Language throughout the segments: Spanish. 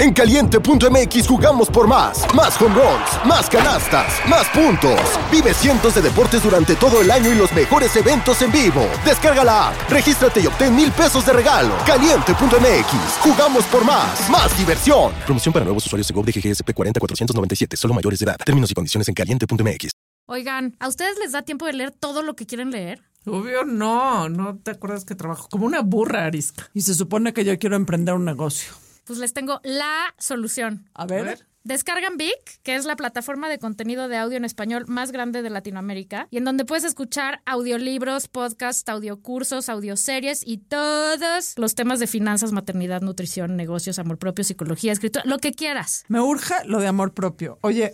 En caliente.mx jugamos por más. Más home runs, más canastas, más puntos. Vive cientos de deportes durante todo el año y los mejores eventos en vivo. Descarga la app, regístrate y obtén mil pesos de regalo. Caliente.mx, jugamos por más. Más diversión. Promoción para nuevos usuarios de GOV de GGSP 40497, solo mayores de edad. Términos y condiciones en caliente.mx. Oigan, ¿a ustedes les da tiempo de leer todo lo que quieren leer? Obvio no, no te acuerdas que trabajo como una burra arisca. Y se supone que yo quiero emprender un negocio. Pues les tengo la solución. A ver. A ver. Descargan Vic, que es la plataforma de contenido de audio en español más grande de Latinoamérica, y en donde puedes escuchar audiolibros, podcasts, audiocursos, audioseries y todos los temas de finanzas, maternidad, nutrición, negocios, amor propio, psicología, escritura, lo que quieras. Me urge lo de amor propio. Oye,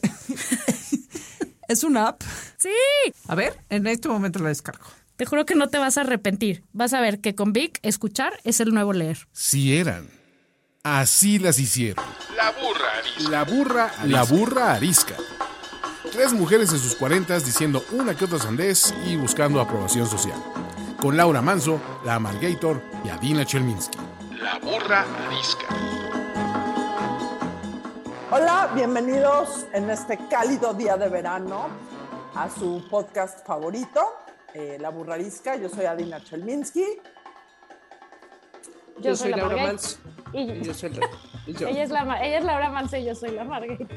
¿es una app? Sí, A ver, en este momento la descargo. te juro que no te vas a arrepentir. Vas a ver que con Vic escuchar es el nuevo leer. Si eran. Así las hicieron. La burra arisca. La burra, la burra arisca. Tres mujeres en sus cuarentas diciendo una que otra sandez y buscando aprobación social. Con Laura Manso, la Amalgator y Adina Chelminsky. La burra arisca. Hola, bienvenidos en este cálido día de verano a su podcast favorito, eh, La Burrarisca. Yo soy Adina Chelminsky. Yo, soy, la Laura Margarita. Y yo soy yo. ella, es la, ella es Laura Manso y yo soy la Margarita.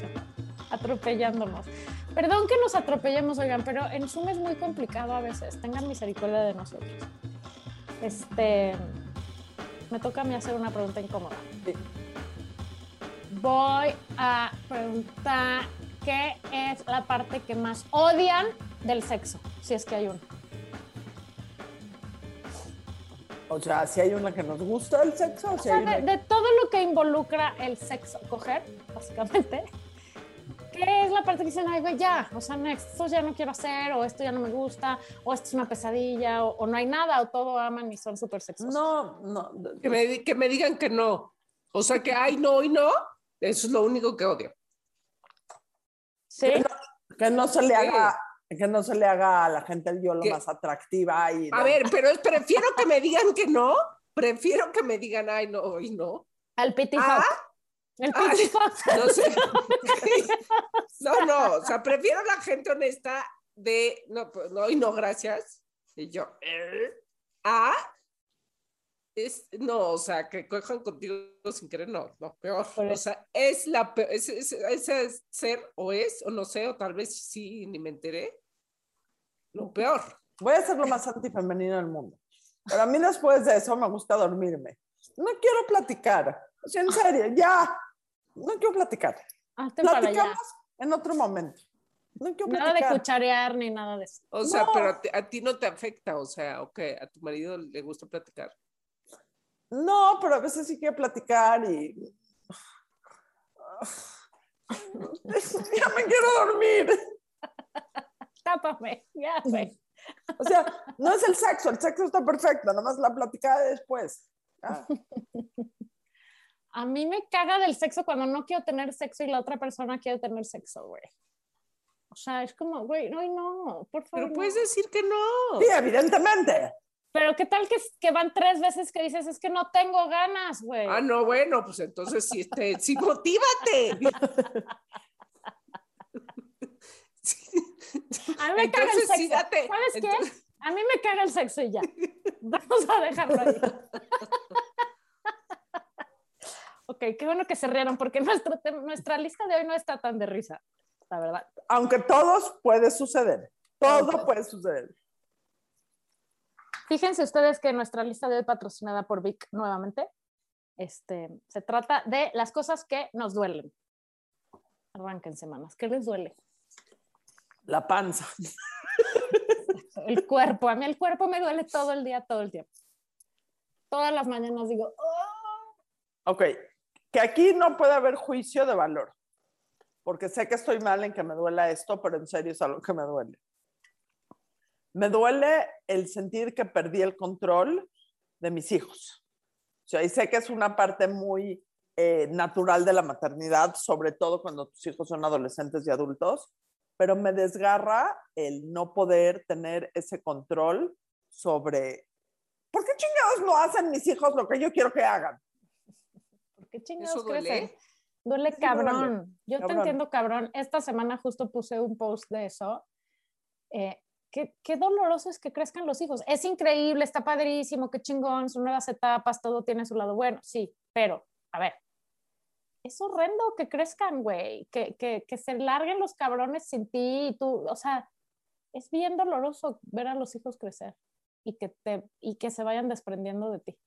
Atropellándonos. Perdón que nos atropellemos, oigan, pero en Zoom es muy complicado a veces. Tengan misericordia de nosotros. Este. Me toca a mí hacer una pregunta incómoda. Sí. Voy a preguntar qué es la parte que más odian del sexo, si es que hay uno. O sea, si hay una que nos gusta el sexo, o si O hay sea, de, una... de todo lo que involucra el sexo, coger, básicamente, ¿qué es la parte que dicen, ay, güey, ya, o sea, next, esto ya no quiero hacer, o esto ya no me gusta, o esto es una pesadilla, o, o no hay nada, o todo aman y son súper sexosos? No, no. Que me, que me digan que no. O sea, que ay, no y no. Eso es lo único que odio. ¿Sí? Que no se le haga, que no se le haga a la gente el yo lo más atractiva y... A ver, pero es- prefiero que me digan que no. Prefiero que me digan ay, no y no. Al pity Ah. El. No sé. No, no. O sea, prefiero la gente honesta de no, pues, no y no, gracias. Y yo, "Eh". ah, es, no, o sea, que cojan contigo sin querer, no, no, peor. O sea, es la peor, es, es- ese es ser o es, o no sé, o tal vez sí, ni me enteré. Lo peor. Voy a ser lo más antifemenino del mundo. Pero a mí después de eso me gusta dormirme. No quiero platicar. O sea, en serio, ya. No quiero platicar. Hazte para allá. Platicamos en otro momento. No quiero Nada de cucharear ni nada de eso. O sea, No. pero a ti, a ti no te afecta, o sea, ok, a tu marido le gusta platicar. No, pero a veces sí quiero platicar y. ya me quiero dormir. Tápame, ya, güey. O sea, no es el sexo, el sexo está perfecto, nada más la platicada de después. Ah, A mí me caga del sexo cuando no quiero tener sexo y la otra persona quiere tener sexo, güey. O sea, es como, güey, no, no, por favor. Pero puedes no. decir que no. Sí, evidentemente. Pero qué tal que, que van tres veces que dices, es que no tengo ganas, güey. Ah, no, bueno, pues entonces sí, este, sí, motívate. A mí me caga el sexo. sí, date. ¿Sabes qué? A mí me caga el sexo y ya. Vamos a dejarlo ahí. ok, qué bueno que se rieron porque nuestro nuestra lista de hoy no está tan de risa, la verdad. Aunque todos puede suceder. Todo puede suceder. Fíjense ustedes que nuestra lista de hoy patrocinada por Vic nuevamente, este, se trata de las cosas que nos duelen. Arranquen semanas. ¿Qué les duele? La panza. El cuerpo. A mí el cuerpo me duele todo el día, todo el tiempo. Todas las mañanas digo, "Oh". Ok, que aquí no puede haber juicio de valor. Porque sé que estoy mal en que me duela esto, pero en serio es algo que me duele. Me duele el sentir que perdí el control de mis hijos. O sea, y sé que es una parte muy eh, natural de la maternidad, sobre todo cuando tus hijos son adolescentes y adultos, pero me desgarra el no poder tener ese control sobre, ¿por qué chingados no hacen mis hijos lo que yo quiero que hagan? ¿por qué chingados ¿Eso duele? crecen? Duele Sí, duele. cabrón. Yo te Cabrón. entiendo, cabrón. Esta semana justo puse un post de eso. Eh, qué, qué doloroso es que crezcan los hijos. Es increíble, está padrísimo, qué chingón, son nuevas etapas, todo tiene su lado bueno, sí, pero, a ver, es horrendo que crezcan, güey, que, que, que se larguen los cabrones sin ti y tú, o sea, es bien doloroso ver a los hijos crecer y que, te, y que se vayan desprendiendo de ti,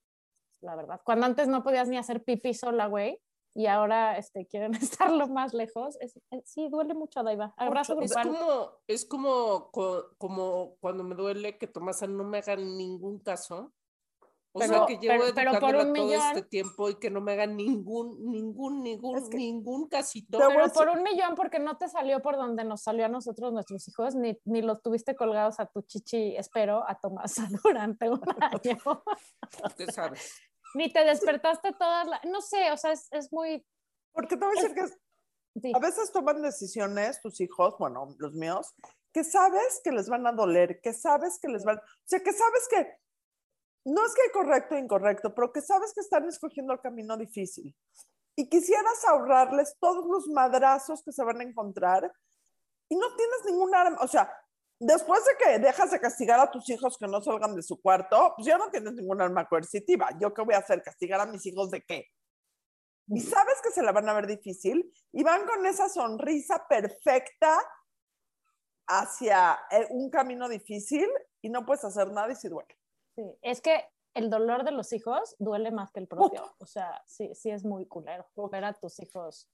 la verdad. Cuando antes no podías ni hacer pipí sola, güey, y ahora este, quieren estarlo más lejos, es, es- sí, duele mucho, Daiva. Abrazo Es grupal. como, es como, co- como cuando me duele que Tomasa no me haga ningún caso. O Pero- sea, que llevo pero- pero por un todo millón- este tiempo y que no me haga ningún, ningún, ningún, Es que- ningún casito. Pero por un millón, porque no te salió por donde nos salió a nosotros nuestros hijos, ni, ni los tuviste colgados a tu chichi, espero, a Tomasa durante un año. ¿Qué sabes? ni te despertaste todas las... No sé, o sea, es, es muy... Porque te voy a decir que sí. a veces toman decisiones tus hijos, bueno, los míos, que sabes que les van a doler, que sabes que les van, o sea, que sabes que no es que hay correcto o incorrecto, pero que sabes que están escogiendo el camino difícil. Y quisieras ahorrarles todos los madrazos que se van a encontrar y no tienes ningún arma, o sea, después de que dejas de castigar a tus hijos que no salgan de su cuarto, pues ya no tienes ningún arma coercitiva. ¿Yo qué voy a hacer? ¿Castigar a mis hijos de qué? Y sabes que se la van a ver difícil y van con esa sonrisa perfecta hacia eh, un camino difícil y no puedes hacer nada y si duele. Sí. Es que el dolor de los hijos duele más que el propio. O sea, sí, sí es muy culero ver a tus hijos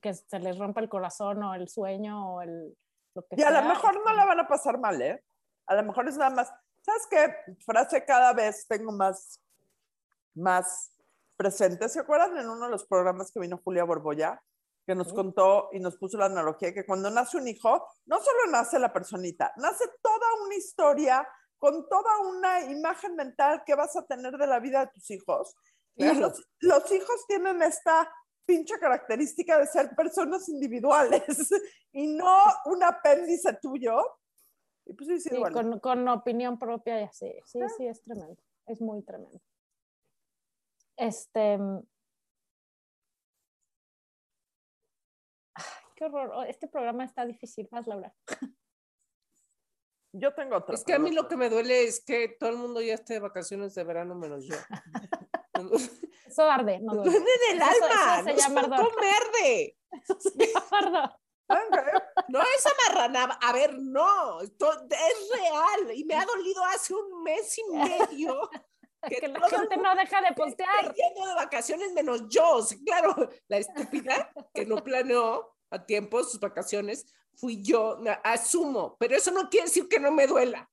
que se les rompa el corazón o el sueño o el... Lo que Y a lo mejor no la van a pasar mal, ¿eh? A lo mejor es nada más, ¿sabes qué? Frase cada vez tengo más, más presente. ¿Se acuerdan en uno de los programas que vino Julia Borboya? Que nos contó y nos puso la analogía que cuando nace un hijo, no solo nace la personita, nace toda una historia con toda una imagen mental que vas a tener de la vida de tus hijos. Claro. los, los hijos tienen esta pinche característica de ser personas individuales y no un apéndice tuyo. Y pues sí, sí, duele. con, con opinión propia y así. Sí, sí, es tremendo. Es muy tremendo. Este. mm, ay, qué horror. Oh, Este programa está difícil. Más, Laura. Yo tengo otra. Es que a mí lo que me duele es que todo el mundo ya esté de vacaciones de verano menos yo. Eso arde. No Me duele. duele en el Eso- alma. eso se no es llama ardor. Eso se llama ardor. No es amarranada. A ver, no. esto es real. Y me ha dolido hace un mes y medio. Que la todo el gente no deja de postear. yendo de vacaciones menos yo. Claro, la estúpida que no planeó a tiempo sus vacaciones fui yo. Asumo. Pero eso no quiere decir que no me duela.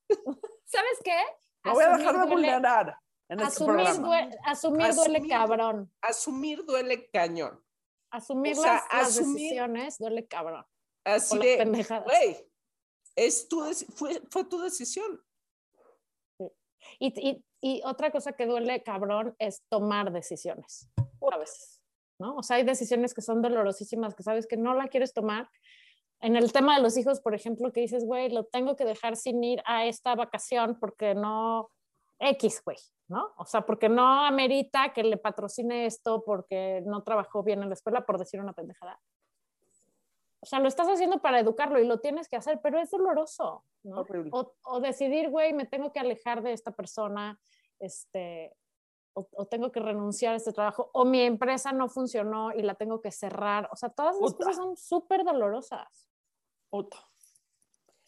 ¿Sabes qué? No voy a dejar de duele- vulnerar en este Asumir, programa. duele, asumir duele Asumir. cabrón. Asumir duele cañón. Asumir O sea, las, las asumir- decisiones duele cabrón. Así de, güey, es tu fue, fue tu decisión. Y, y, y otra cosa que duele cabrón es tomar decisiones a veces, ¿no? O sea, hay decisiones que son dolorosísimas, que sabes que no la quieres tomar. En el tema de los hijos, por ejemplo, que dices, güey, lo tengo que dejar sin ir a esta vacación porque no, X, güey, ¿no? O sea, porque no amerita que le patrocine esto porque no trabajó bien en la escuela, por decir una pendejada. O sea, lo estás haciendo para educarlo y lo tienes que hacer, pero es doloroso, ¿no? O, o decidir, güey, me tengo que alejar de esta persona, este, o, o tengo que renunciar a este trabajo, o mi empresa no funcionó y la tengo que cerrar. O sea, todas esas Puta. cosas son súper dolorosas. Puta.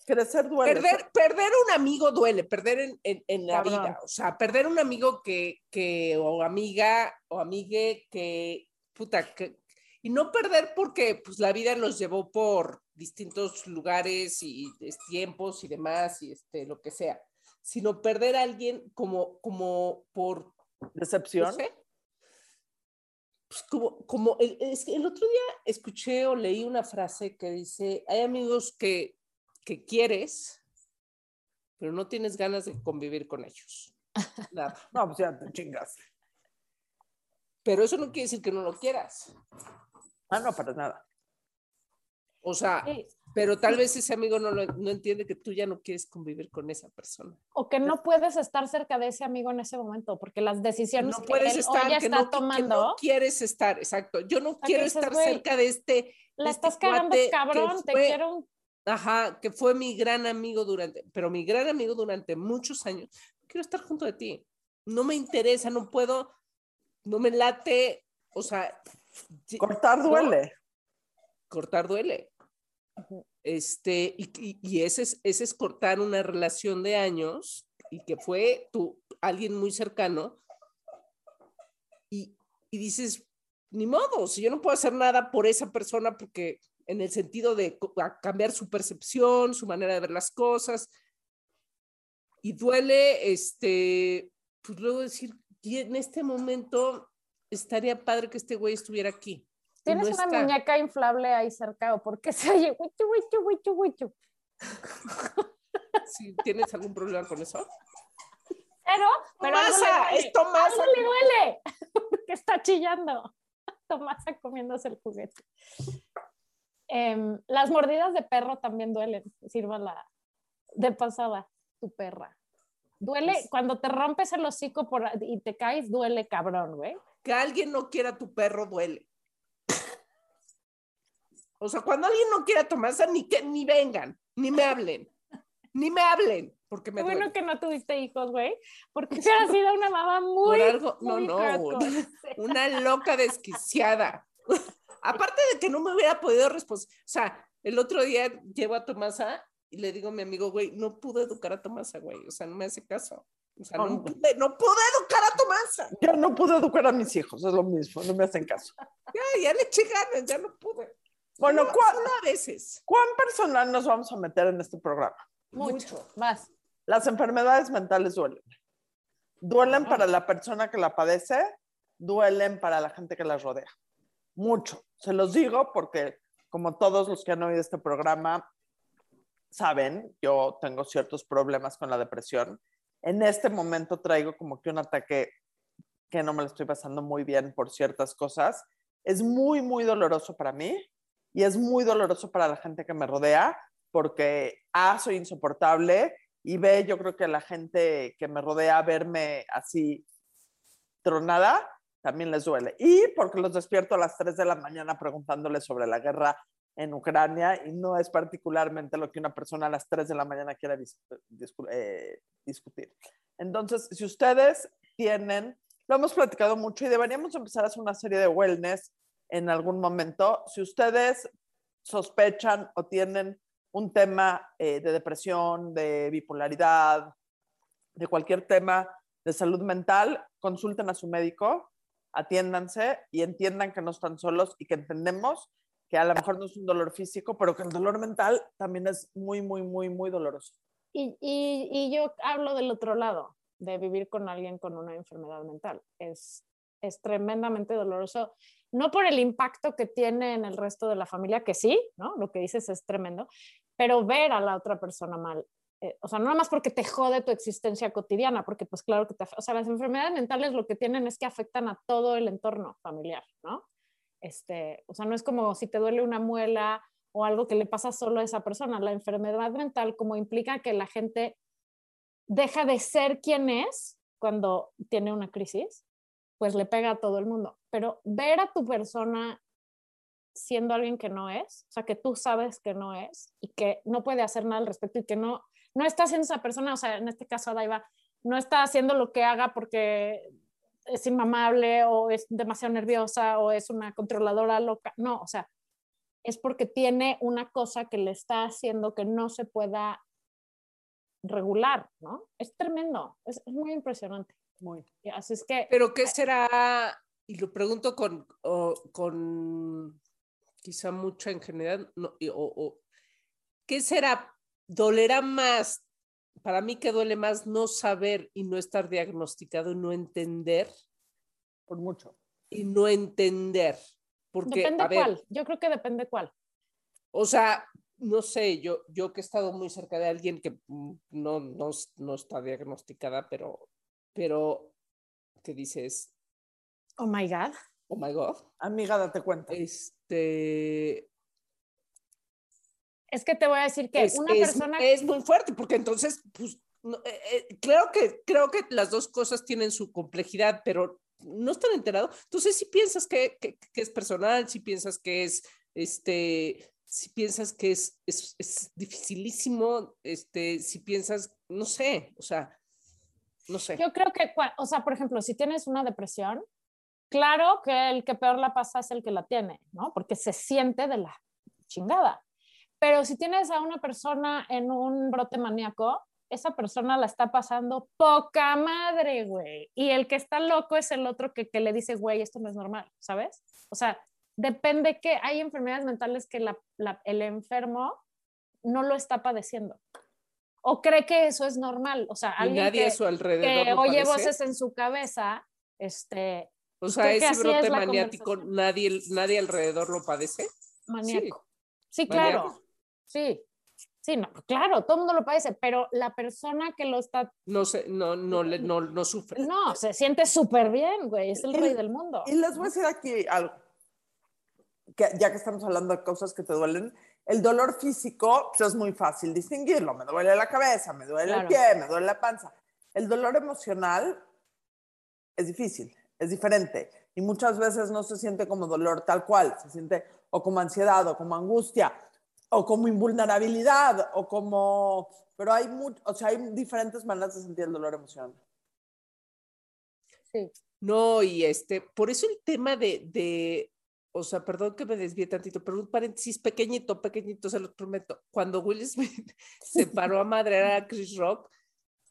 Crecer duele. Perder, perder un amigo duele, perder en, en- en la Cabrón. vida. O sea, perder un amigo que, que, o amiga, o amigue que, puta, que, y no perder porque pues la vida nos llevó por distintos lugares y tiempos y demás, y este, lo que sea, sino perder a alguien como, como por Decepción. no sé, pues como, como el, es que el otro día escuché o leí una frase que dice, hay amigos que, que quieres, pero no tienes ganas de convivir con ellos. Nada. No, pues ya te chingas. Pero eso no quiere decir que no lo quieras. Ah, no, para nada. O sea. Pero tal vez ese amigo no, lo- no entiende que tú ya no quieres convivir con esa persona. O que no puedes estar cerca de ese amigo en ese momento, porque las decisiones No que puedes él estar, que está no, que tomando, no quieres estar, exacto. Yo no quiero dices, estar "Güey, cerca de este. la este estás cagando cuate que cabrón, te fue- quiero un Ajá, que fue mi gran amigo durante, pero mi gran amigo durante muchos años. Quiero estar junto de ti. No me interesa, no puedo, no me late, o sea. Cortar no, duele. cortar duele. Este, y, y- ese, es, ese es cortar una relación de años y que fue tu, alguien muy cercano. Y, y dices, ni modo, si yo no puedo hacer nada por esa persona porque en el sentido de cambiar su percepción, su manera de ver las cosas. Y duele, este, pues luego decir, y en este momento estaría padre que este güey estuviera aquí. Tienes no una está. muñeca inflable ahí cerca, o por qué se oye huichu, huichu, huichu, huichu? si tienes algún problema con eso. Pero, pero algo le Tomasa, duele, es Tomasa. algo le duele, porque está chillando. Tomasa comiéndose el juguete. Em, las mordidas de perro también duelen, sírvala de pasada, tu perra. Duele, Pues cuando te rompes el hocico por, y te caes, duele cabrón, güey. Que alguien no quiera a tu perro duele. O sea, cuando alguien no quiera a Tomasa, ni que ni vengan, ni me hablen, ni me hablen, porque me Qué bueno duele. que no tuviste hijos, güey, porque hubiera sido una mamá muy, Por algo, no, muy no, hardcore. una loca desquiciada. Aparte de que no me hubiera podido responder, o sea, el otro día llevo a Tomasa y le digo a mi amigo, güey, no pude educar a Tomasa, güey, o sea, no me hace caso. O sea, no pude, no pude educar a Tomasa. Yo no pude educar a mis hijos, es lo mismo, no me hacen caso. Ya, ya le eché ganas, ya no pude. Bueno, Solo- ¿cuál- solo a veces. ¿Cuán personal nos vamos a meter en este programa? Mucho, más. Las enfermedades mentales duelen. Duelen para la persona que la padece, duelen para la gente que las rodea. Mucho. Se los digo porque, como todos los que han oído este programa saben, yo tengo ciertos problemas con la depresión. En este momento traigo como que un ataque que no me lo estoy pasando muy bien por ciertas cosas. Es muy, muy doloroso para mí y es muy doloroso para la gente que me rodea porque A, soy insoportable y B, yo creo que la gente que me rodea verme así tronada también les duele. Y porque los despierto a las 3 de la mañana preguntándoles sobre la guerra en Ucrania y no es particularmente lo que una persona a las 3 de la mañana quiera dis- discu- eh, discutir. Entonces, si ustedes tienen, lo hemos platicado mucho y deberíamos empezar a hacer una serie de wellness en algún momento. Si ustedes sospechan o tienen un tema eh, de depresión, de bipolaridad, de cualquier tema de salud mental, consulten a su médico, atiéndanse y entiendan que no están solos y que entendemos que a lo mejor no es un dolor físico, pero que el dolor mental también es muy, muy, muy, muy doloroso. Y, yo hablo del otro lado, de vivir con alguien con una enfermedad mental. Es tremendamente doloroso, no por el impacto que tiene en el resto de la familia, que sí, ¿no? Lo que dices es tremendo, pero ver a la otra persona mal. eh, o sea, no nada más porque te jode tu existencia cotidiana, porque pues claro que te, o sea, las enfermedades mentales lo que tienen es que afectan a todo el entorno familiar, ¿no? Este, o sea, no es como si te duele una muela o algo que le pasa solo a esa persona. La enfermedad mental como implica que la gente deja de ser quien es cuando tiene una crisis, pues le pega a todo el mundo. Pero ver a tu persona siendo alguien que no es, o sea, que tú sabes que no es y que no puede hacer nada al respecto y que no, no está haciendo esa persona, o sea, en este caso Adaiva, no está haciendo lo que haga porque es inmamable o es demasiado nerviosa o es una controladora loca. No, o sea, es porque tiene una cosa que le está haciendo que no se pueda regular, ¿no? Es tremendo, es, es muy impresionante. Muy. Y Así es que, Pero ¿qué será? Y lo pregunto con, o- con quizá mucho en general, no, y- o, o- ¿qué será? ¿Dolerá más? Para mí que duele más no saber y no estar diagnosticado y no entender Por mucho. y no entender. Porque, depende a ver, cuál, yo creo que depende cuál. o sea, no sé, yo, yo que he estado muy cerca de alguien que mm, no, no, no está diagnosticada, pero, pero que dices, Oh my God. oh my God, Amiga, date cuenta. este, Es que te voy a decir que es, una es- persona es muy fuerte, porque entonces, pues, no, eh, eh, creo, que, creo que las dos cosas tienen su complejidad, pero no están enterados. Entonces, si piensas que, que- que es personal, si piensas que es, este, si piensas que es, es, es dificilísimo, este, si piensas, no sé, o sea, no sé. Yo creo que, o sea, por ejemplo, si tienes una depresión, claro que el que peor la pasa es el que la tiene, ¿no? Porque se siente de la chingada. Pero si tienes a una persona en un brote maníaco, esa persona la está pasando poca madre, güey. Y el que está loco es el otro que, que le dice, güey, esto no es normal, ¿sabes? O sea, depende que hay enfermedades mentales que la- la- el enfermo no lo está padeciendo. O cree que eso es normal. O sea, alguien nadie que, a su alrededor que oye voces en su cabeza, este, O sea, creo que ese es brote la maniático, nadie, nadie alrededor lo padece. maníaco. Sí, claro. maníaco. Sí. Sí, no, claro, todo el mundo lo padece, pero la persona que lo está, No sé, no, no, le, no, no sufre. no, se siente súper bien, güey, es el Y- rey del mundo. Y les voy a decir aquí algo, que ya que estamos hablando de cosas que te duelen, el dolor físico pues, es muy fácil distinguirlo. Me duele la cabeza, me duele Claro. el pie, me duele la panza. El dolor emocional es difícil, es diferente. Y muchas veces no se siente como dolor tal cual, se siente o como ansiedad, o como angustia, o como invulnerabilidad, o como... Pero hay, mu- o sea, hay diferentes maneras de sentir el dolor emocional. Sí. No, y este, por eso el tema de, de, o sea, perdón que me desvíe tantito, pero un paréntesis pequeñito, pequeñito, se lo prometo. Cuando Will Smith se paró a madrear a Chris Rock,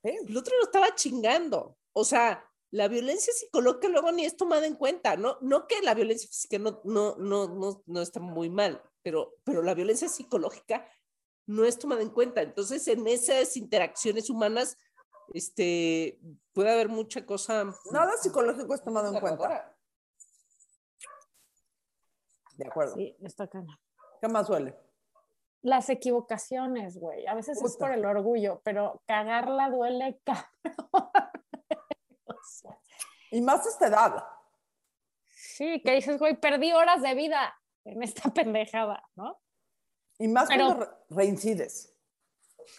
Sí. el otro lo estaba chingando. O sea, la violencia psicológica luego ni es tomada en cuenta, ¿no? No que la violencia física no, no, no, no, no está muy mal, pero, pero la violencia psicológica no es tomada en cuenta. Entonces, en esas interacciones humanas, este, puede haber mucha cosa. Nada psicológico es tomado en cuenta. De acuerdo. Sí, está cañón. ¿Qué más duele? Las equivocaciones, güey, a veces es por el orgullo, pero cagarla duele, cabrón. O sea, Y más esta edad. sí, que dices, güey, perdí horas de vida en esta pendejada, ¿no? Y más Pero- cuando re- reincides.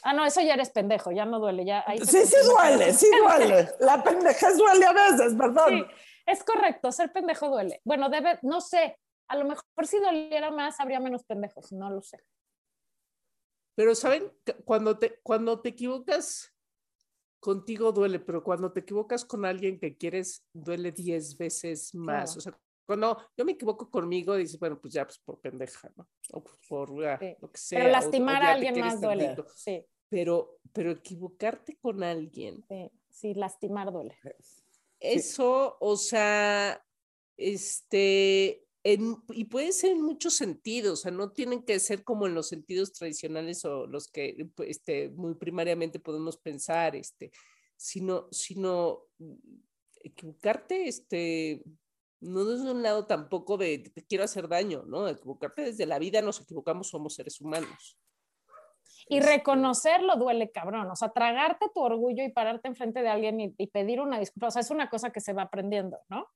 Ah, no, eso ya eres pendejo, ya no duele, ya ahí Sí, sí duele, sí duele. La pendejez duele a veces, perdón. Sí, es correcto, ser pendejo duele. Bueno, debe, no sé, a lo mejor si doliera más habría menos pendejos, no lo sé. Pero, ¿saben? Cuando te, cuando te equivocas contigo duele, pero cuando te equivocas con alguien que quieres, duele 10 veces más. Claro. O sea, cuando yo me equivoco conmigo, dices, bueno, pues ya, pues por pendeja, ¿no? O pues, por ah, Sí. lo que sea. Pero o- lastimar o a ya te alguien más duele. tantito. Sí, Pero, pero equivocarte con alguien, sí, sí, lastimar duele. eso, o sea, este, en- y puede ser en muchos sentidos, o sea, no tienen que ser como en los sentidos tradicionales o los que este, muy primariamente podemos pensar, este, sino, sino mm, equivocarte, este, no desde un lado tampoco de te quiero hacer daño, ¿no? Equivocarte desde la vida, nos equivocamos, somos seres humanos. Y Este, reconocerlo duele, cabrón. O sea, tragarte tu orgullo y pararte enfrente de alguien y, y pedir una disculpa. O sea, es una cosa que se va aprendiendo, ¿no?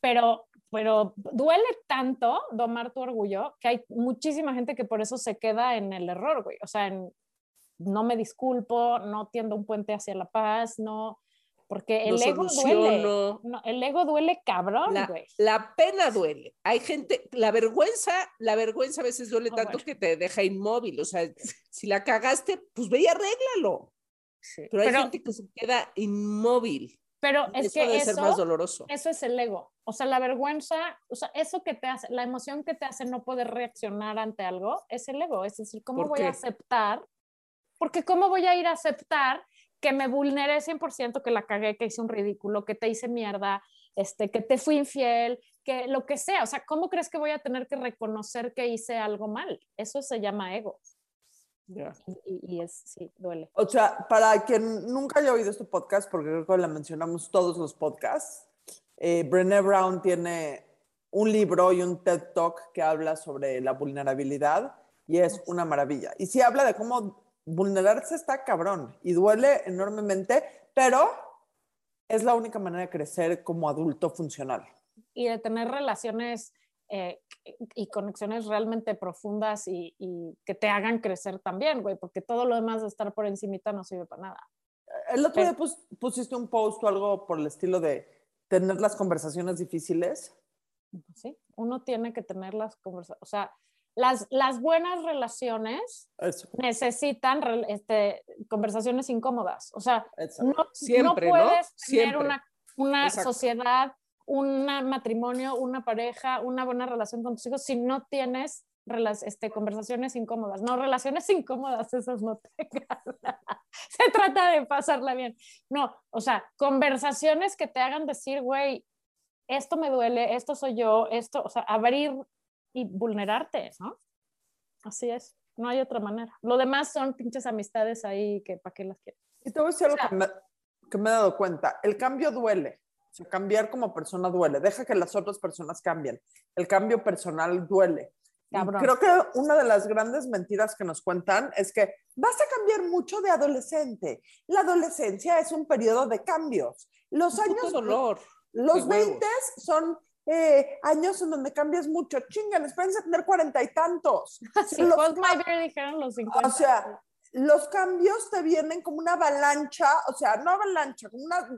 Pero, pero duele tanto domar tu orgullo que hay muchísima gente que por eso se queda en el error, güey. O sea, en no me disculpo, no tiendo un puente hacia la paz, no. Porque el No ego duele. soluciono. No, el ego duele cabrón, La, güey. la pena duele. Hay gente, la vergüenza, la vergüenza a veces duele Ah, tanto bueno. que te deja inmóvil. O sea, si la cagaste, pues ve y arréglalo. Sí. Pero hay Pero, gente que se queda inmóvil. Pero es eso que debe eso, ser más doloroso. eso es el ego. O sea, la vergüenza, o sea, eso que te hace, la emoción que te hace no poder reaccionar ante algo, es el ego. Es decir, ¿cómo ¿Por voy qué? a aceptar? Porque ¿cómo voy a ir a aceptar que me vulneré 100%, que la cagué, que hice un ridículo, que te hice mierda, este, que te fui infiel, que lo que sea? O sea, ¿cómo crees que voy a tener que reconocer que hice algo mal? Eso se llama ego. Ya. Y, y- y es, sí, duele. O sea, para quien nunca haya oído este podcast, porque creo que la mencionamos todos los podcasts, eh, Brené Brown tiene un libro y un TED Talk que habla sobre la vulnerabilidad y es una maravilla. Y sí habla de cómo vulnerarse está cabrón y duele enormemente, pero es la única manera de crecer como adulto funcional. y de tener relaciones eh, y conexiones realmente profundas y, y que te hagan crecer también, güey, porque todo lo demás de estar por encimita no sirve para nada. El otro día pus- pusiste un post o algo por el estilo de tener las conversaciones difíciles. ¿sí? Uno tiene que tener las conversaciones, o sea, las, las buenas relaciones Eso, necesitan este, conversaciones incómodas. O sea, no, Siempre, no ¿no? puedes tener Siempre. una, una sociedad, un matrimonio, una pareja, una buena relación con tus hijos si no tienes este, conversaciones incómodas. No, relaciones incómodas, esas no tengan. Se trata de pasarla bien. No, o sea, conversaciones que te hagan decir, güey, esto me duele, esto soy yo, esto, o sea, abrir y vulnerarte, ¿no? Así es, no hay otra manera. Lo demás son pinches amistades ahí que para qué las quieres. Y te voy a decir algo que me, que me he dado cuenta. El cambio duele. O sea, cambiar como persona duele. Deja que las otras personas cambien. El cambio personal duele. Cabrón. creo que una de las grandes mentiras que nos cuentan es que vas a cambiar mucho de adolescente. La adolescencia es un periodo de cambios. Los Un años dolor. Los de huevos. 20 son eh, años en donde cambias mucho. Chingan, espérense a tener cuarenta y tantos. Sí, Los dijeron los 50. O sea, los cambios te vienen como una avalancha, o sea, no avalancha, como una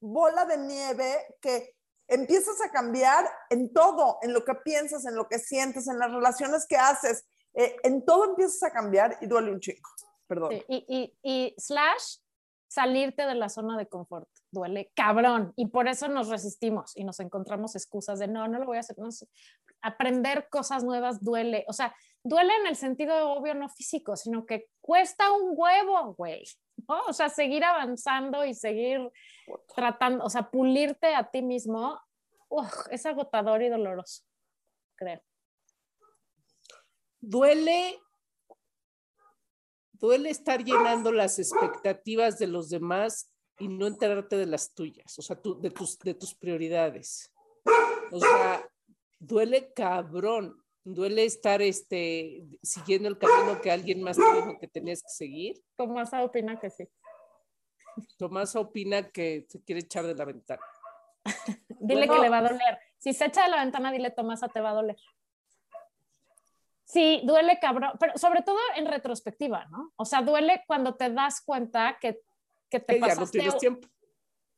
bola de nieve que empiezas a cambiar en todo, en lo que piensas, en lo que sientes, en las relaciones que haces, eh, en todo empiezas a cambiar y duele un chico. Perdón. Sí, y, y, y slash, salirte de la zona de confort. Duele cabrón. Y por eso nos resistimos y nos encontramos excusas de no, no lo voy a hacer. No sé. Aprender cosas nuevas duele. O sea, duele en el sentido obvio, no físico, sino que cuesta un huevo, güey. ¿no? O sea, seguir avanzando y seguir tratando, o sea, pulirte a ti mismo, uf, es agotador y doloroso, creo. duele duele estar llenando las expectativas de los demás y no enterarte de las tuyas, o sea, de, tus, de tus prioridades. O sea, duele cabrón, duele estar este, siguiendo el camino que alguien más te dijo que tenías que seguir. Tomás opina que sí. Tomás opina que se quiere echar de la ventana. Dile Bueno. que le va a doler. Si se echa de la ventana, dile, Tomasa, te va a doler. Sí, duele cabrón, pero sobre todo en retrospectiva, ¿no? O sea, duele cuando te das cuenta que, que te Que ya no pasaste... tienes tiempo.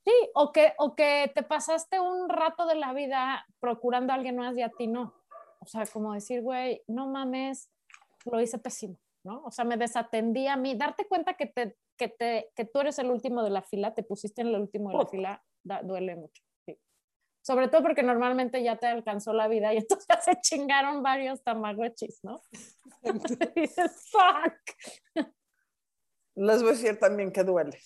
Sí, o que, o que te pasaste un rato de la vida procurando a alguien más y a ti no. O sea, como decir, güey, no mames, lo hice pésimo, ¿no? O sea, me desatendí a mí. Darte cuenta que, te, que, te, que tú eres el último de la fila, te pusiste en el último de la fila, da- duele mucho. sí. Sobre todo porque normalmente ya te alcanzó la vida y entonces ya se chingaron varios tamagotchis, ¿no? Y dices, fuck. Les voy a decir también que duele.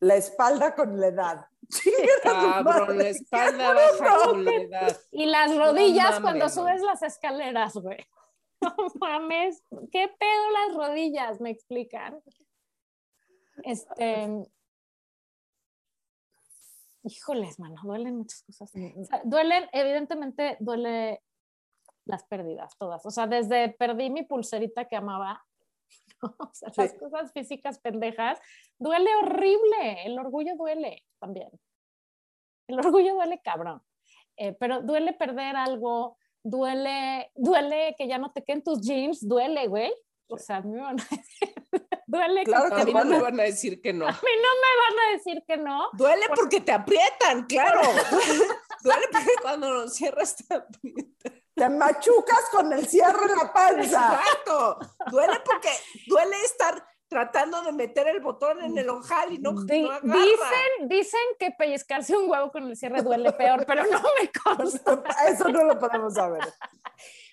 La espalda con la edad. Cabrón, la espalda baja con la edad. Y las rodillas cuando subes las escaleras, güey. No mames, qué pedo las rodillas, me explican. Este. Híjoles, mano, duelen muchas cosas. O sea, duelen, evidentemente, duele las pérdidas, todas. O sea, desde perdí mi pulserita que amaba, ¿no? o sea, las cosas físicas pendejas, duele horrible. El orgullo duele también. El orgullo duele cabrón. Eh, pero duele perder algo, duele, duele que ya no te queden tus jeans, duele, güey. O sea, a mí me van a decir, duele que Claro A mí no me van a decir que no. a mí no me van a decir que no. Duele porque te aprietan, claro. Duele porque cuando cierras te aprietan. Te machucas con el cierre en la panza. Exacto. Duele porque duele estar tratando de meter el botón en el ojal y no, Di- no dicen, dicen que pellizcarse un huevo con el cierre duele peor, pero no me consta. Eso no lo podemos saber.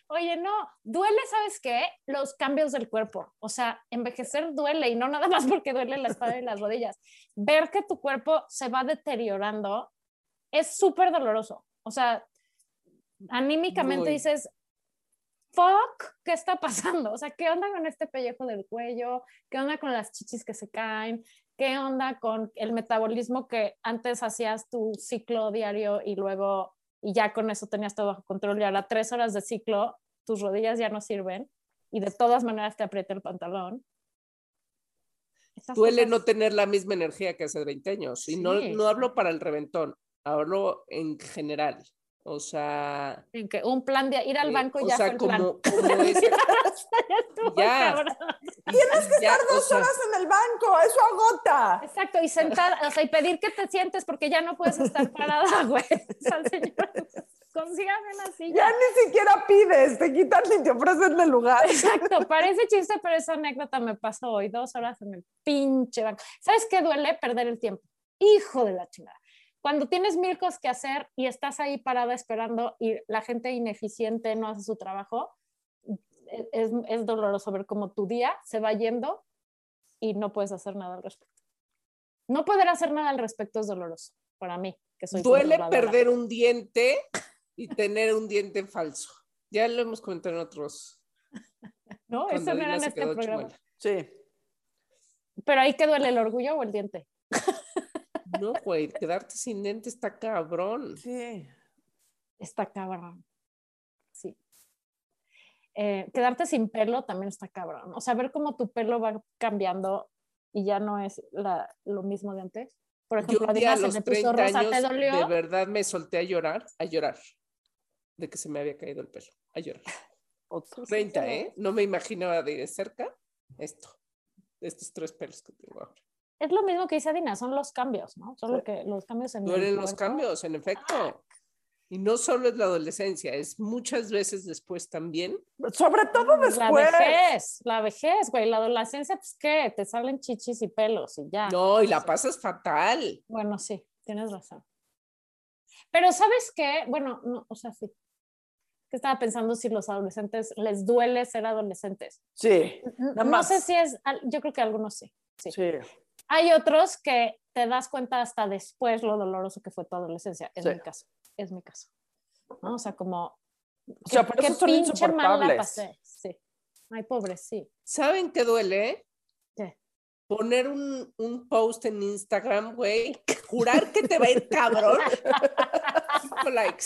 Oye, no, duele, ¿sabes qué? Los cambios del cuerpo. O sea, envejecer duele y no nada más porque duele la espalda y las rodillas. Ver que tu cuerpo se va deteriorando es súper doloroso. O sea, anímicamente Muy. dices, fuck, ¿qué está pasando? O sea, ¿qué onda con este pellejo del cuello? ¿Qué onda con las chichis que se caen? ¿Qué onda con el metabolismo que antes hacías tu ciclo diario y luego, y ya con eso tenías todo bajo control y ahora tres horas de ciclo, tus rodillas ya no sirven y de todas maneras te aprieta el pantalón? Estas Duele cosas- no tener la misma energía que hace 20 años. Y no, Sí. no hablo para el reventón, hablo en general. O sea, En que un plan de ir al eh, banco y o ya sea, fue el plan. como, como es- ya estuvo, Ya. cabrón. Tienes que ya, estar o dos sea, horas en el banco, eso agota. Exacto, y sentar, o sea, y pedir que te sientes porque ya no puedes estar parada, güey. O sea, señor, consígame una silla. Ya ni siquiera pides, te quitan y te ofrecen el lugar. Exacto, parece chiste, pero esa anécdota me pasó hoy, dos horas en el pinche banco. ¿Sabes qué duele? Perder el tiempo. Hijo de la chingada. Cuando tienes mil cosas que hacer y estás ahí parada esperando y la gente ineficiente no hace su trabajo, e- es, es doloroso ver cómo tu día se va yendo y no puedes hacer nada al respecto. No poder hacer nada al respecto es doloroso para mí, que soy duele perder un diente y tener un diente falso. Ya lo hemos comentado en otros. ¿no? cuando Eso no era en este programa. chimuela. Sí. Pero ahí que duele el orgullo o el diente. No, güey, quedarte sin diente está cabrón. Sí. Está cabrón. Sí. Eh, quedarte sin pelo también está cabrón. O sea, ver cómo tu pelo va cambiando y ya no es la- lo mismo de antes. Por Yo ejemplo, un día a Adina los se me puso 30 rosa, años ¿te dolió? de verdad me solté a llorar, a llorar, de que se me había caído el pelo, a llorar. Otro. 30, ¿eh? No me imaginaba de cerca esto, estos tres pelos que tengo ahora. Es lo mismo que dice Adina, son los cambios, ¿no? Son Sí. lo que, los cambios en el Duelen los cambios, en efecto. Y no solo es la adolescencia, es muchas veces después también. Sobre todo La después. vejez, la vejez, güey. La adolescencia, pues, ¿qué? Te salen chichis y pelos y ya. No, y la pasas fatal. Bueno, sí, tienes razón. Pero ¿sabes qué? Bueno, no, o sea, sí. Que estaba pensando si los adolescentes les duele ser adolescentes. Sí. Nada No más. sé si es, yo creo que algunos sí, sí. Sí. Hay otros que te das cuenta hasta después lo doloroso que fue tu adolescencia. Es Sí. mi caso, es mi caso. ¿No? O sea, como... O sea, por qué eso son pinche mal la insoportables. pasé. Sí. Ay, pobre, sí. ¿Saben qué duele? ¿Qué? Poner un, un post en Instagram, güey, jurar que te va a ir cabrón. Cinco likes.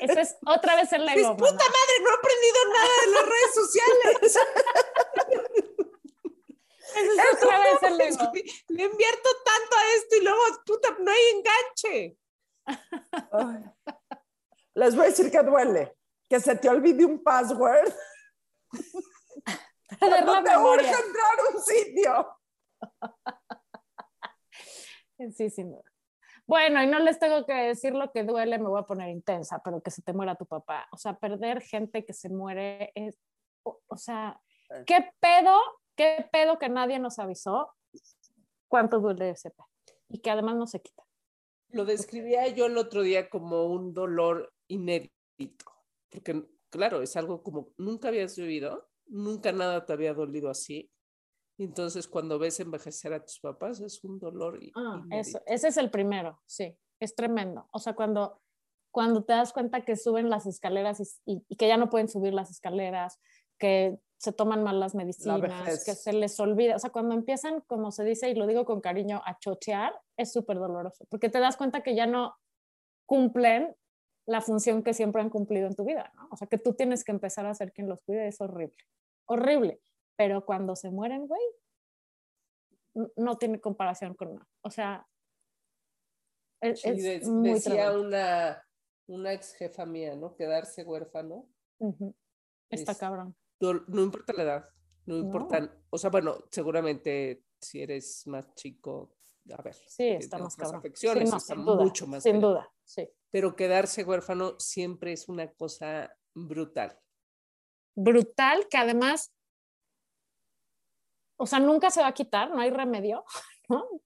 Eso es otra vez el ego. puta mamá. madre, no he aprendido nada de las redes sociales. Eso es otra vez el ego. Le invierto tanto a esto y luego, puta, no hay enganche. Les voy a decir que duele. Que se te olvide un password. Perder la No te urge memoria. entrar a un sitio. Sí, sin duda. Bueno, y no les tengo que decir lo que duele, me voy a poner intensa, pero que se te muera tu papá. O sea, perder gente que se muere es, o, o sea, ¿qué pedo? ¿Qué pedo que nadie nos avisó? ¿Cuánto duele ese pedo? Y que además no se quita. Lo describía yo el otro día como un dolor inédito, porque claro, es algo como nunca habías vivido, nunca nada te había dolido así. Entonces cuando ves envejecer a tus papás es un dolor Ah, inédito. eso, ese es el primero, sí, es tremendo. O sea, cuando, cuando te das cuenta que suben las escaleras y, y- y que ya no pueden subir las escaleras, que se toman mal las medicinas, que se les olvida, o sea, cuando empiezan, como se dice, y lo digo con cariño, a chochear, es súper doloroso, porque te das cuenta que ya no cumplen la función que siempre han cumplido en tu vida, ¿no? O sea, que tú tienes que empezar a ser quien los cuide, es horrible, horrible. Pero cuando se mueren, güey, no tiene comparación con nada. O sea, es, Sí, es muy decía tremendo. una, una ex jefa mía, ¿no? Quedarse huérfano, Ujú. Está es- cabrón. No importa la edad, no No. importa, o sea, bueno, seguramente si eres más chico, a ver, Sí, que está más afecciones, Sí, no, está duda, mucho más Sin duda, sí. pero quedarse huérfano siempre es una cosa brutal. Brutal, que además, o sea, nunca se va a quitar, no hay remedio,